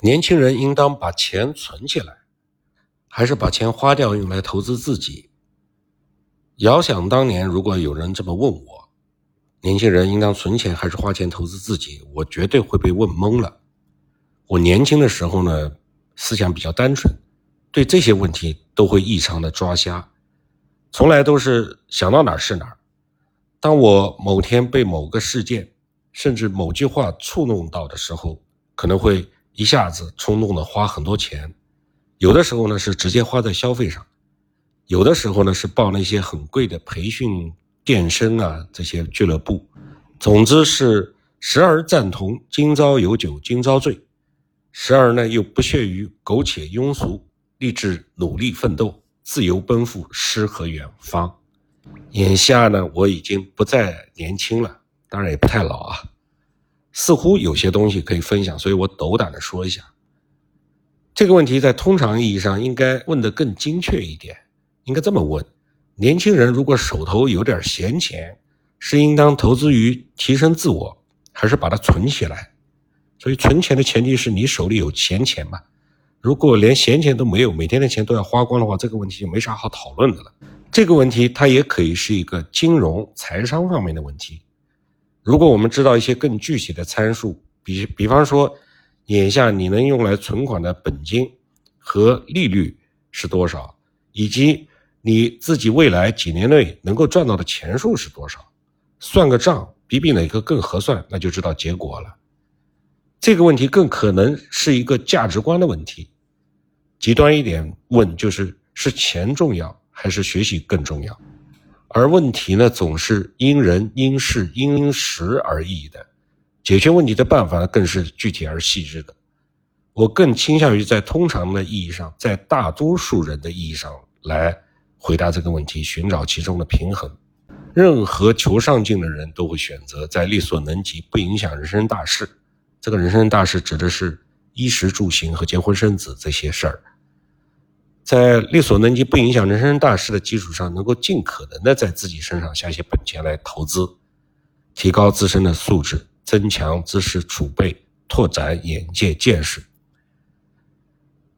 年轻人应当把钱存起来，还是把钱花掉用来投资自己？遥想当年，如果有人这么问我，年轻人应当存钱还是花钱投资自己，我绝对会被问懵了。我年轻的时候呢，思想比较单纯，对这些问题都会异常的抓瞎，从来都是想到哪儿是哪儿。当我某天被某个事件，甚至某句话触弄到的时候，可能会。一下子冲动的花很多钱，有的时候呢是直接花在消费上，有的时候呢是报那些很贵的培训、健身啊这些俱乐部。总之是时而赞同今朝有酒今朝醉，时而呢又不屑于苟且庸俗，立志努力奋斗，自由奔赴诗和远方。眼下呢我已经不再年轻了，当然也不太老啊。似乎有些东西可以分享，所以我斗胆的说一下。这个问题在通常意义上应该问得更精确一点，应该这么问：年轻人如果手头有点闲钱，是应当投资于提升自我，还是把它存起来？所以存钱的前提是你手里有闲钱嘛。如果连闲钱都没有，每天的钱都要花光的话，这个问题就没啥好讨论的了。这个问题它也可以是一个金融财商方面的问题。如果我们知道一些更具体的参数，比比方说，眼下你能用来存款的本金和利率是多少，以及你自己未来几年内能够赚到的钱数是多少，算个账，比比哪个更合算，那就知道结果了。这个问题更可能是一个价值观的问题。极端一点问，就是是钱重要还是学习更重要？而问题呢，总是因人因事因时而异的，解决问题的办法呢，更是具体而细致的。我更倾向于在通常的意义上，在大多数人的意义上来回答这个问题，寻找其中的平衡。任何求上进的人都会选择在力所能及、不影响人生大事。这个人生大事指的是衣食住行和结婚生子这些事儿。在力所能及、不影响人生大事的基础上，能够尽可能的在自己身上下些本钱来投资，提高自身的素质，增强知识储备，拓展眼界见识。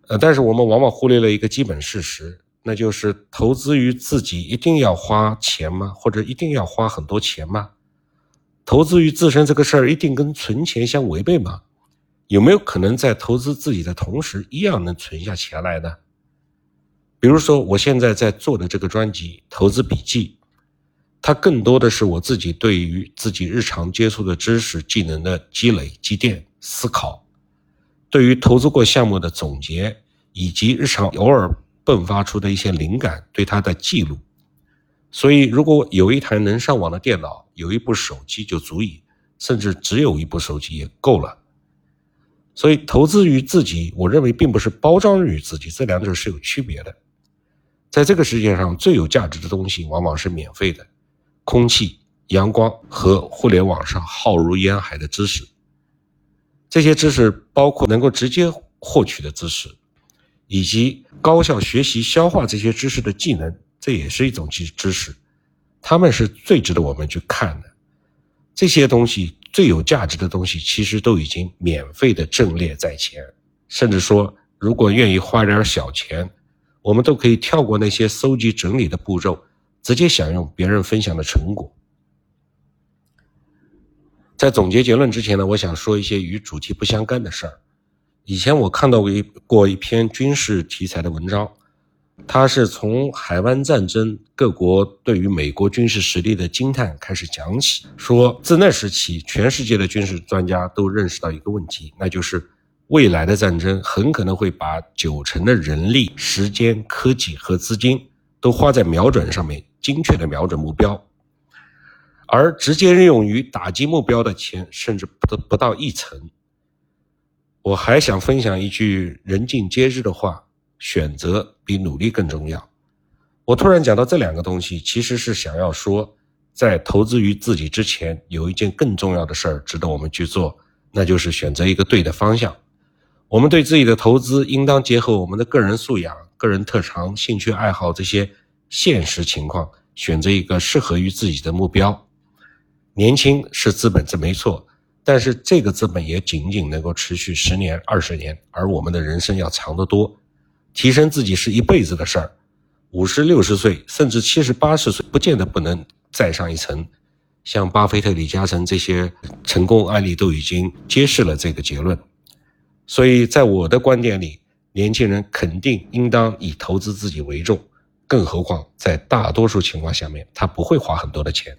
呃，但是我们往往忽略了一个基本事实，那就是投资于自己一定要花钱吗？或者一定要花很多钱吗？投资于自身这个事儿一定跟存钱相违背吗？有没有可能在投资自己的同时，一样能存下钱来呢？比如说，我现在在做的这个专辑《投资笔记》，它更多的是我自己对于自己日常接触的知识、技能的积累、积淀、思考，对于投资过项目的总结，以及日常偶尔迸发出的一些灵感对它的记录。所以，如果有一台能上网的电脑，有一部手机就足以，甚至只有一部手机也够了。所以，投资于自己，我认为并不是包装于自己，这两者是有区别的。在这个世界上最有价值的东西往往是免费的，空气、阳光和互联网上浩如烟海的知识。这些知识包括能够直接获取的知识，以及高效学习、消化这些知识的技能，这也是一种知知识。他们是最值得我们去看的。这些东西最有价值的东西，其实都已经免费的阵列在前，甚至说，如果愿意花点小钱。我们都可以跳过那些搜集整理的步骤，直接享用别人分享的成果。在总结结论之前呢，我想说一些与主题不相干的事儿。以前我看到过一过一篇军事题材的文章，它是从海湾战争各国对于美国军事实力的惊叹开始讲起，说自那时起，全世界的军事专家都认识到一个问题，那就是。未来的战争很可能会把九成的人力、时间、科技和资金都花在瞄准上面，精确的瞄准目标，而直接用于打击目标的钱甚至不不到一成。我还想分享一句人尽皆知的话：选择比努力更重要。我突然讲到这两个东西，其实是想要说，在投资于自己之前，有一件更重要的事儿值得我们去做，那就是选择一个对的方向。我们对自己的投资应当结合我们的个人素养、个人特长、兴趣爱好这些现实情况，选择一个适合于自己的目标。年轻是资本，这没错，但是这个资本也仅仅能够持续十年、二十年，而我们的人生要长得多。提升自己是一辈子的事儿，五十六十岁甚至七十八十岁，不见得不能再上一层。像巴菲特、李嘉诚这些成功案例都已经揭示了这个结论。所以在我的观点里，年轻人肯定应当以投资自己为重，更何况在大多数情况下面，他不会花很多的钱。